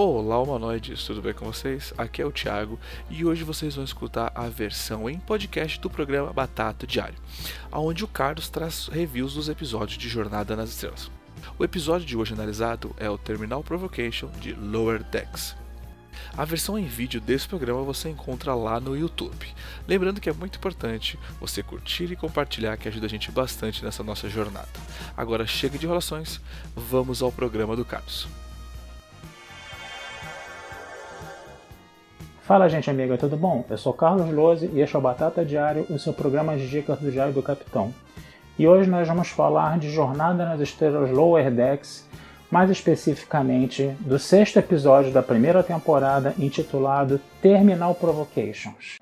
Olá, humanoides, tudo bem com vocês? Aqui é o Thiago e hoje vocês vão escutar a versão em podcast do programa Batata Diário, onde o Carlos traz reviews dos episódios de Jornada nas Estrelas. O episódio de hoje analisado é o Terminal Provocation de Lower Decks. A versão em vídeo desse programa você encontra lá no YouTube. Lembrando que é muito importante você curtir e compartilhar, que ajuda a gente bastante nessa nossa jornada. Agora chega de enrolações, vamos ao programa do Carlos. Fala, gente amiga, tudo bom? Eu sou Carlos Lose e este é o Batata Diário, o seu programa de dicas do Diário do Capitão. E hoje nós vamos falar de Jornada nas Estrelas Lower Decks, mais especificamente do sexto episódio da primeira temporada intitulado Terminal Provocations.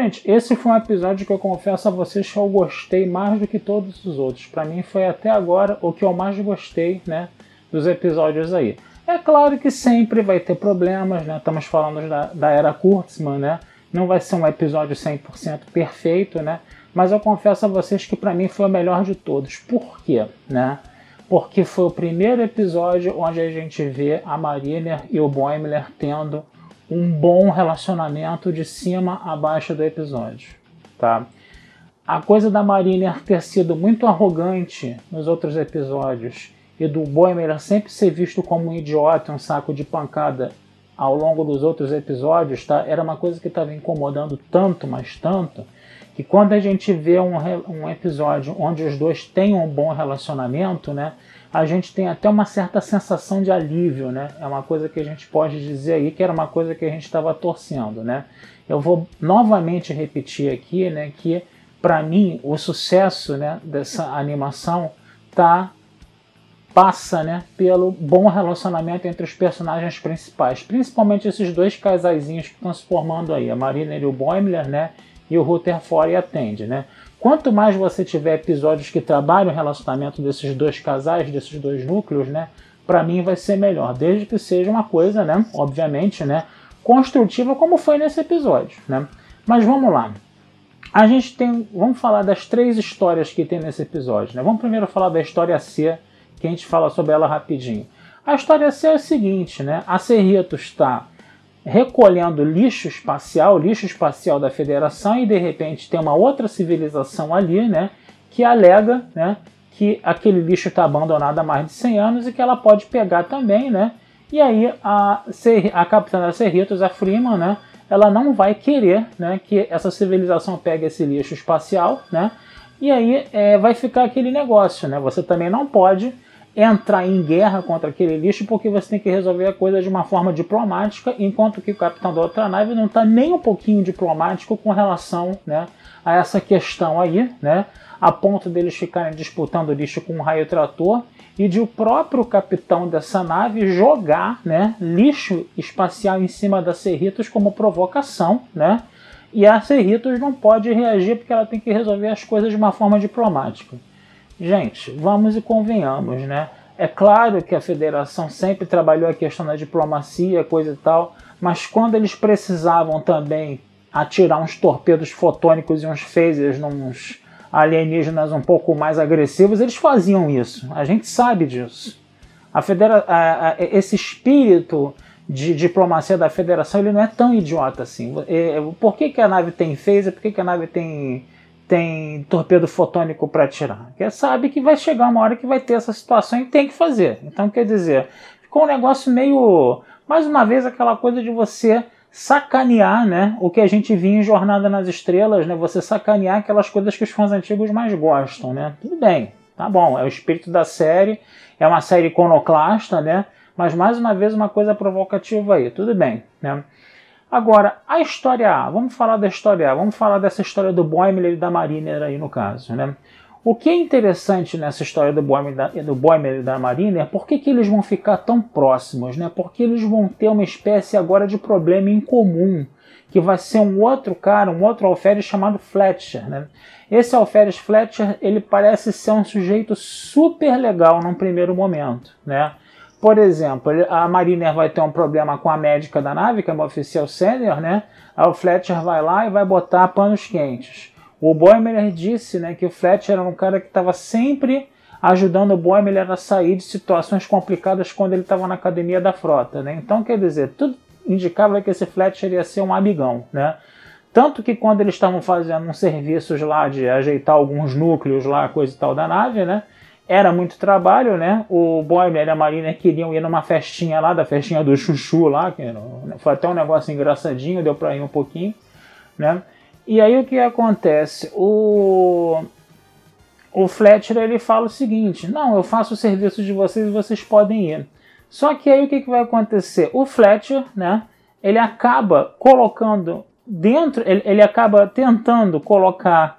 Gente, esse foi um episódio que eu confesso a vocês que eu gostei mais do que todos os outros. Para mim foi até agora o que eu mais gostei, né, dos episódios aí. É claro que sempre vai ter problemas, né? Estamos falando da, da era Kurtzman, né? Não vai ser um episódio 100% perfeito, né? Mas eu confesso a vocês que para mim foi o melhor de todos. Por quê, né? Porque foi o primeiro episódio onde a gente vê a Mariner e o Boimler tendo um bom relacionamento de cima a baixo do episódio, tá? A coisa da Mariner ter sido muito arrogante nos outros episódios e do Boimler sempre ser visto como um idiota, um saco de pancada ao longo dos outros episódios, tá? Era uma coisa que estava incomodando tanto, mas tanto, que quando a gente vê um, um episódio onde os dois têm um bom relacionamento, né? A gente tem até uma certa sensação de alívio, né? É uma coisa que a gente pode dizer aí que era uma coisa que a gente estava torcendo, né? Eu vou novamente repetir aqui, né, que para mim o sucesso, né, dessa animação tá passa, né, pelo bom relacionamento entre os personagens principais, principalmente esses dois casaizinhos que estão se formando aí, a Marina e o Boimler, né, e o Rutherford e a Tandy, né? Quanto mais você tiver episódios que trabalham o relacionamento desses dois casais, desses dois núcleos, né? Para mim vai ser melhor, desde que seja uma coisa, né? Obviamente, né? Construtiva como foi nesse episódio, né? Mas vamos lá. A gente tem, vamos falar das três histórias que tem nesse episódio, né? Vamos primeiro falar da história C, que a gente fala sobre ela rapidinho. A história C é o seguinte, né? A Cerrito está recolhendo lixo espacial, lixo espacial da Federação, e de repente tem uma outra civilização ali, né, que alega, né, que aquele lixo está abandonado há mais de 100 anos e que ela pode pegar também, né, e aí a, a capitã da Cerritos, a Freeman, né, ela não vai querer, né, que essa civilização pegue esse lixo espacial, né, e aí é, vai ficar aquele negócio, né, você também não pode entrar em guerra contra aquele lixo porque você tem que resolver a coisa de uma forma diplomática, enquanto que o capitão da outra nave não está nem um pouquinho diplomático com relação né, a essa questão aí, né, a ponto deles ficarem disputando lixo com um raio trator e de o próprio capitão dessa nave jogar né, lixo espacial em cima da Cerritos como provocação, né? E a Cerritos não pode reagir porque ela tem que resolver as coisas de uma forma diplomática. Gente, vamos e convenhamos, né? É claro que a federação sempre trabalhou a questão da diplomacia, coisa e tal, mas quando eles precisavam também atirar uns torpedos fotônicos e uns phasers nos alienígenas um pouco mais agressivos, eles faziam isso. A gente sabe disso. A federa a, a, esse espírito de diplomacia da federação ele não é tão idiota assim. É, por que, que a nave tem phaser? Por que, que a nave tem tem torpedo fotônico para atirar. Porque sabe que vai chegar uma hora que vai ter essa situação e tem que fazer. Então, quer dizer, ficou um negócio meio. Mais uma vez, aquela coisa de você sacanear né, o que a gente via em Jornada nas Estrelas, né, você sacanear aquelas coisas que os fãs antigos mais gostam. Né? Tudo bem, tá bom, é o espírito da série, é uma série iconoclasta, né? mas mais uma vez uma coisa provocativa aí, tudo bem. Né? Agora, a história A, vamos falar da história A, vamos falar dessa história do Boimler e da Mariner aí no caso, né? O que é interessante nessa história do Boimler, do Boimler e da Mariner, por que, que eles vão ficar tão próximos? Né? Porque eles vão ter uma espécie agora de problema em comum, que vai ser um outro cara, um outro alferes chamado Fletcher. Né? Esse alferes Fletcher, ele parece ser um sujeito super legal num primeiro momento. Né? Por exemplo, a Mariner vai ter um problema com a médica da nave, que é uma oficial sênior, né? Aí o Fletcher vai lá e vai botar panos quentes. O Boimler disse né, que o Fletcher era um cara que estava sempre ajudando o Boimler a sair de situações complicadas quando ele estava na academia da frota. Né? Então, quer dizer, tudo indicava que esse Fletcher ia ser um amigão. Né? Tanto que quando eles estavam fazendo uns serviços lá de ajeitar alguns núcleos lá, coisa e tal da nave, né? Era muito trabalho, né? O Boimler e a Marina queriam ir numa festinha lá, da festinha do Chuchu lá, que foi até um negócio engraçadinho, deu para ir um pouquinho, né? E aí o que acontece? O, o Fletcher ele fala o seguinte: não, eu faço o serviço de vocês e vocês podem ir. Só que aí o que, que vai acontecer? O Fletcher, né? Ele acaba colocando dentro, ele, ele acaba tentando colocar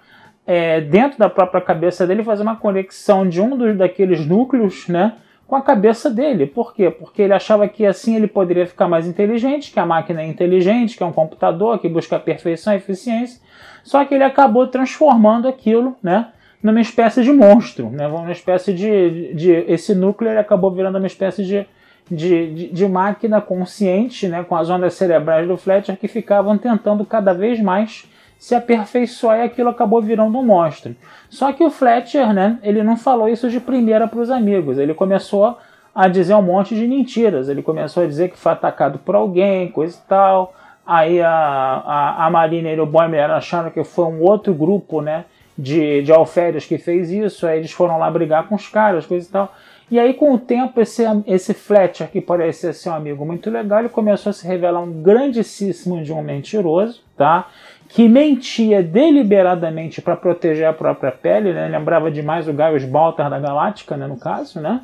é, dentro da própria cabeça dele, fazer uma conexão de um dos daqueles núcleos, né? com a cabeça dele. Por quê? Porque ele achava que assim ele poderia ficar mais inteligente, que a máquina é inteligente, que é um computador que busca perfeição e eficiência. Só que ele acabou transformando aquilo, né, numa espécie de monstro, né, uma espécie de, de esse núcleo acabou virando uma espécie de, de, de, de máquina consciente, né, com as ondas cerebrais do Fletcher que ficavam tentando cada vez mais se aperfeiçoar e aquilo acabou virando um monstro. Só que o Fletcher, né, ele não falou isso de primeira para os amigos. Ele começou a dizer um monte de mentiras. Ele começou a dizer que foi atacado por alguém, coisa e tal. Aí a, a, a Marina e o Boimler acharam que foi um outro grupo, né, de, de alférios que fez isso. Aí eles foram lá brigar com os caras, coisa e tal. E aí, com o tempo, esse, esse Fletcher, que parecia ser um amigo muito legal, ele começou a se revelar um grandíssimo de um mentiroso, tá? Que mentia deliberadamente para proteger a própria pele, né? lembrava demais o Gaius Baltar da Galáctica, né, no caso, né?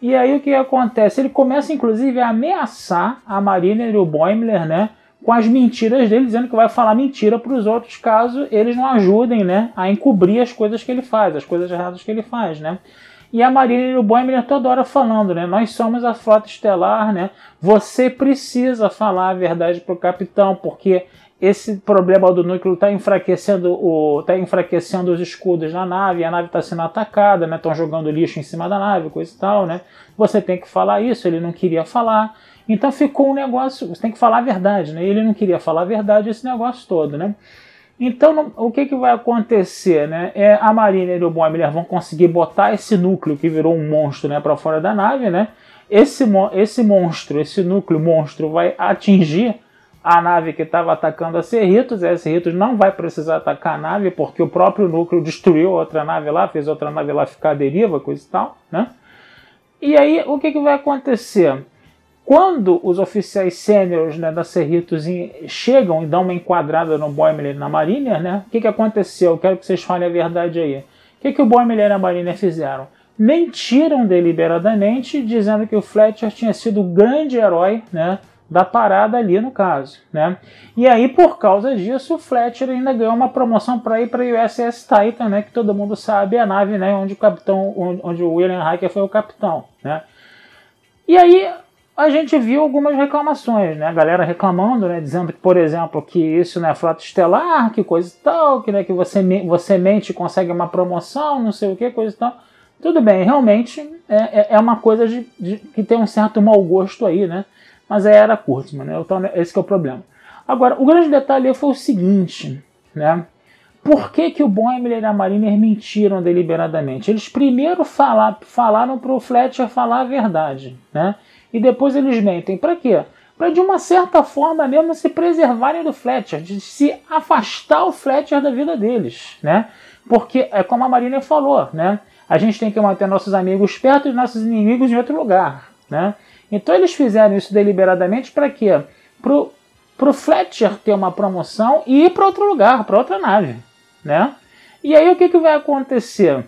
E aí o que acontece? Ele começa inclusive a ameaçar a Mariner e o Boimler, né, com as mentiras dele, dizendo que vai falar mentira para os outros caso eles não ajudem, né, a encobrir as coisas que ele faz, as coisas erradas que ele faz, né? E a Mariner e o Boimler toda hora falando, né? Nós somos a frota estelar, né? Você precisa falar a verdade para o capitão, porque esse problema do núcleo está enfraquecendo, o, tá enfraquecendo os escudos na nave, a nave está sendo atacada, estão né, jogando lixo em cima da nave, coisa e tal, né? Você tem que falar isso, ele não queria falar. Então ficou um negócio, você tem que falar a verdade, né? Ele não queria falar a verdade, esse negócio todo, né? Então, o que, que vai acontecer, né? É, a Marina e o Boimler vão conseguir botar esse núcleo que virou um monstro, né, para fora da nave, né? Esse, esse monstro, esse núcleo monstro vai atingir a nave que estava atacando a Cerritos. A Cerritos não vai precisar atacar a nave porque o próprio núcleo destruiu outra nave lá, fez outra nave lá ficar à deriva, coisa e tal, né? E aí o que, que vai acontecer? Quando os oficiais sêniores né, da Cerritos chegam e dão uma enquadrada no Boimler na Mariner, né? O que, que aconteceu? Eu quero que vocês falem a verdade aí. O que, que o Boimler e a Mariner fizeram? Mentiram deliberadamente, dizendo que o Fletcher tinha sido o grande herói, né? Da parada ali no caso, né? E aí por causa disso o Fletcher ainda ganhou uma promoção para ir para a USS Titan, né? Que todo mundo sabe a nave, né? Onde o capitão, onde o William Hiker foi o capitão, né? E aí a gente viu algumas reclamações, né? A galera reclamando, né? Dizendo por exemplo, que isso não é frota estelar, que coisa e tal, que, né, que você, você mente consegue uma promoção, não sei o que, coisa e tal. Tudo bem, realmente é, é, é uma coisa de, de, que tem um certo mau gosto aí, né? Mas aí era Kurtzman, né? Então esse é o problema. Agora, o grande detalhe foi o seguinte, né? Por que, que o Boimler e a Mariner mentiram deliberadamente? Eles primeiro falar, falaram para o Fletcher falar a verdade, né? E depois eles mentem. Para quê? Para de uma certa forma mesmo se preservarem do Fletcher, de se afastar o Fletcher da vida deles, né? Porque é como a Mariner falou, né? A gente tem que manter nossos amigos perto e nossos inimigos em outro lugar, né? Então eles fizeram isso deliberadamente para quê? Para o Fletcher ter uma promoção e ir para outro lugar, para outra nave. Né? E aí o que, que vai acontecer?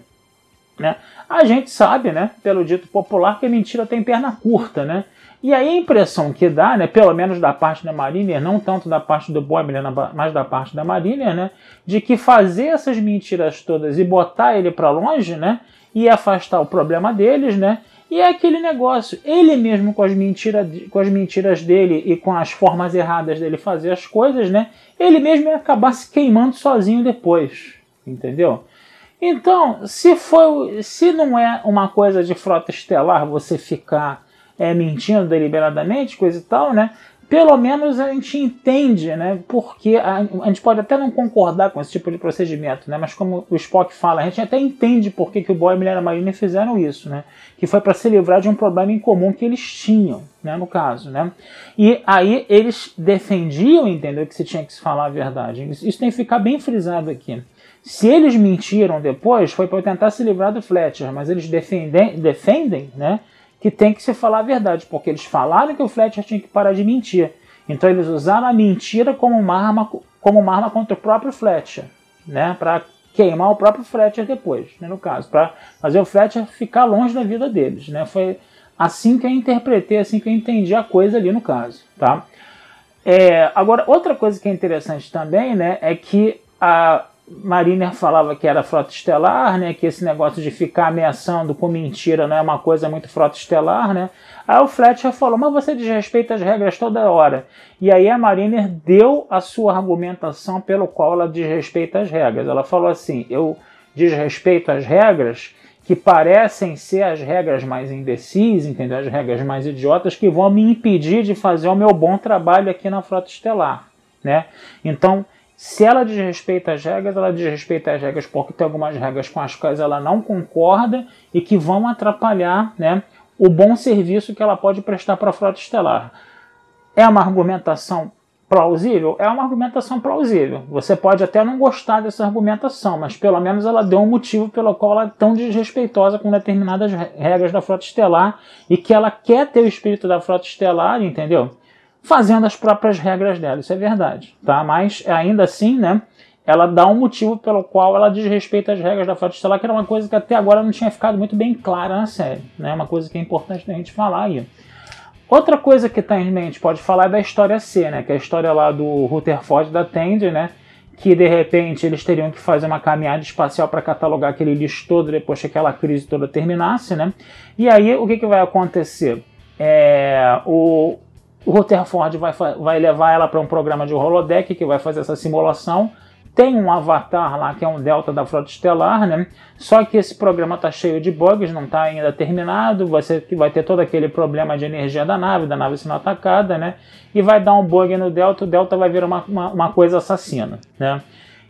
Né? A gente sabe, né, pelo dito popular, que a mentira tem perna curta. Né? E aí a impressão que dá, né, pelo menos da parte da Mariner, não tanto da parte do Boimler, mas da parte da Mariner, né, de que fazer essas mentiras todas e botar ele para longe, né, e afastar o problema deles, né, e é aquele negócio, ele mesmo com as, mentira, com as mentiras dele e com as formas erradas dele fazer as coisas, né, ele mesmo ia acabar se queimando sozinho depois, entendeu? Então, se, foi, se não é uma coisa de frota estelar você ficar é, mentindo deliberadamente, coisa e tal, né? Pelo menos a gente entende, né? Porque a, a, gente pode até não concordar com esse tipo de procedimento, né? Mas como o Spock fala, a gente até entende por que, que o Boy e a Mulher Marina fizeram isso, né? Que foi para se livrar de um problema em comum que eles tinham, né? No caso, né? E aí eles defendiam, entendeu? Que se tinha que se falar a verdade. Isso tem que ficar bem frisado aqui. Se eles mentiram depois, foi para tentar se livrar do Fletcher, mas eles defendem, defendem, né? Que tem que se falar a verdade, porque eles falaram que o Fletcher tinha que parar de mentir. Então eles usaram a mentira como uma arma, como uma arma contra o próprio Fletcher, né? Para queimar o próprio Fletcher depois, né? no caso, para fazer o Fletcher ficar longe da vida deles, né? Foi assim que eu interpretei, assim que eu entendi a coisa ali no caso, tá? É, agora outra coisa que é interessante também, né, é que a Mariner falava que era frota estelar, né? Que esse negócio de ficar ameaçando com mentira não é uma coisa muito frota estelar, né? Aí o Fletcher falou, mas você desrespeita as regras toda hora. E aí a Mariner deu a sua argumentação pelo qual ela desrespeita as regras. Ela falou assim, eu desrespeito as regras que parecem ser as regras mais imbecis, entendeu? As regras mais idiotas que vão me impedir de fazer o meu bom trabalho aqui na frota estelar, né? Então se ela desrespeita as regras, ela desrespeita as regras porque tem algumas regras com as quais ela não concorda e que vão atrapalhar né, o bom serviço que ela pode prestar para a frota estelar. É uma argumentação plausível? É uma argumentação plausível. Você pode até não gostar dessa argumentação, mas pelo menos ela deu um motivo pelo qual ela é tão desrespeitosa com determinadas regras da frota estelar e que ela quer ter o espírito da frota estelar, entendeu? Fazendo as próprias regras dela, isso é verdade, tá? Mas ainda assim, né? Ela dá um motivo pelo qual ela desrespeita as regras da Frota Estelar, que era uma coisa que até agora não tinha ficado muito bem clara na série, né? Uma coisa que é importante a gente falar aí. Outra coisa que tá em mente, pode falar é da história C, né? Que é a história lá do Rutherford da Tandy, né? Que de repente eles teriam que fazer uma caminhada espacial para catalogar aquele lixo todo depois que aquela crise toda terminasse, né? E aí o que, que vai acontecer? É, o, o Rutherford vai, vai levar ela para um programa de holodeck que vai fazer essa simulação. Tem um avatar lá que é um delta da frota estelar, né? Só que esse programa está cheio de bugs, não está ainda terminado. Você vai ter todo aquele problema de energia da nave, da nave sendo atacada, né? E vai dar um bug no delta, o delta vai virar uma, uma, uma coisa assassina, né?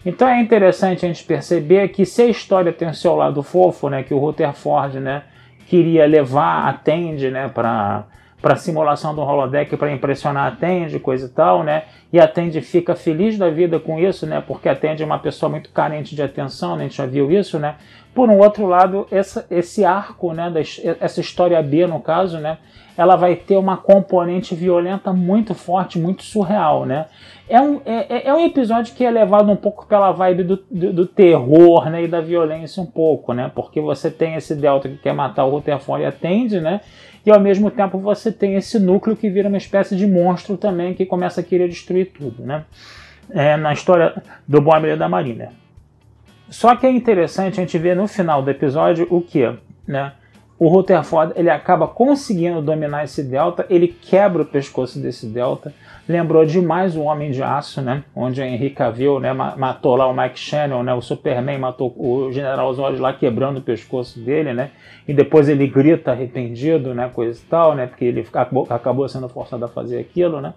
Então é interessante a gente perceber que se a história tem o seu lado fofo, né? Que o Rutherford, né? Queria levar a Tandy, né? Para para simulação do holodeck para impressionar a Tandy, coisa e tal, né? E a Tandy fica feliz da vida com isso, né? Porque a Tandy é uma pessoa muito carente de atenção, né? a gente já viu isso, né? Por um outro lado, essa, esse arco, né? essa história B, no caso, né? Ela vai ter uma componente violenta muito forte, muito surreal, né? É um, é, é, é um episódio que é levado um pouco pela vibe do, do, do, terror, né? E da violência um pouco, né? Porque você tem esse Delta que quer matar o Rutherford e a né? E ao mesmo tempo você tem esse núcleo que vira uma espécie de monstro também que começa a querer destruir tudo, né? É, na história do Bomber da Marina. Só que é interessante a gente ver no final do episódio o que, né? O Rutherford ele acaba conseguindo dominar esse delta, ele quebra o pescoço desse delta, lembrou demais o Homem de Aço, né? Onde a Henry Cavill, né, matou lá o Mike Shannon, né? O Superman matou o General Zod lá quebrando o pescoço dele, né? E depois ele grita arrependido, né? Coisa e tal, né? Porque ele acabou, acabou sendo forçado a fazer aquilo, né?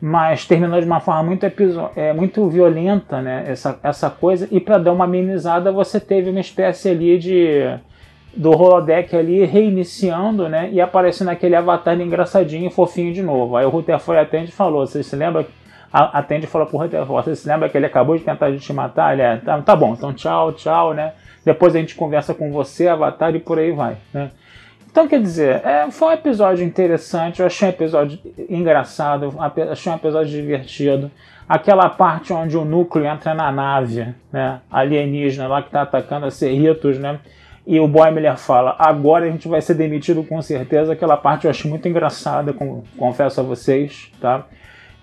Mas terminou de uma forma muito, é, muito violenta, né? Essa, essa coisa. E para dar uma amenizada, você teve uma espécie ali de do holodeck ali reiniciando, né? E aparecendo aquele avatar engraçadinho e fofinho de novo. Aí o Rutherford atende e falou: Você se lembra? Atende e falou pro Rutherford: Você se lembra que ele acabou de tentar te matar? Ele é, tá, tá bom, então tchau, tchau, né? Depois a gente conversa com você, avatar, e por aí vai, né? Então, quer dizer, é, foi um episódio interessante, eu achei um episódio engraçado, achei um episódio divertido. Aquela parte onde o núcleo entra na nave, né, alienígena lá que está atacando a Cerritos, né, e o Boimler fala: agora a gente vai ser demitido com certeza. Aquela parte eu achei muito engraçada, confesso a vocês, tá?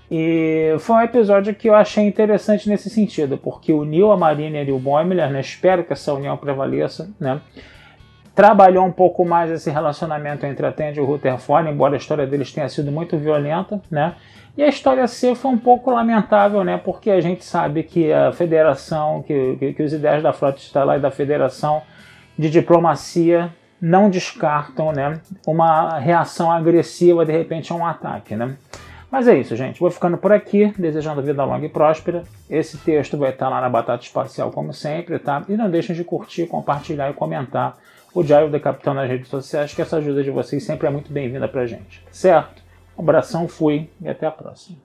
E foi um episódio que eu achei interessante nesse sentido, porque uniu a Mariner e o Boimler, né? Espero que essa união prevaleça, né? Trabalhou um pouco mais esse relacionamento entre a Tandy e o Rutherford, embora a história deles tenha sido muito violenta, né? E a história C foi um pouco lamentável, né? Porque a gente sabe que a federação, que, que, que os ideias da Frota Estelar e da federação de diplomacia não descartam né, uma reação agressiva de repente a um ataque. Né? Mas é isso, gente. Vou ficando por aqui, desejando vida longa e próspera. Esse texto vai estar lá na Batata Espacial, como sempre, tá? E não deixem de curtir, compartilhar e comentar o Diário do Capitão nas redes sociais, que essa ajuda de vocês sempre é muito bem-vinda pra gente. Certo? Um abração, fui e até a próxima.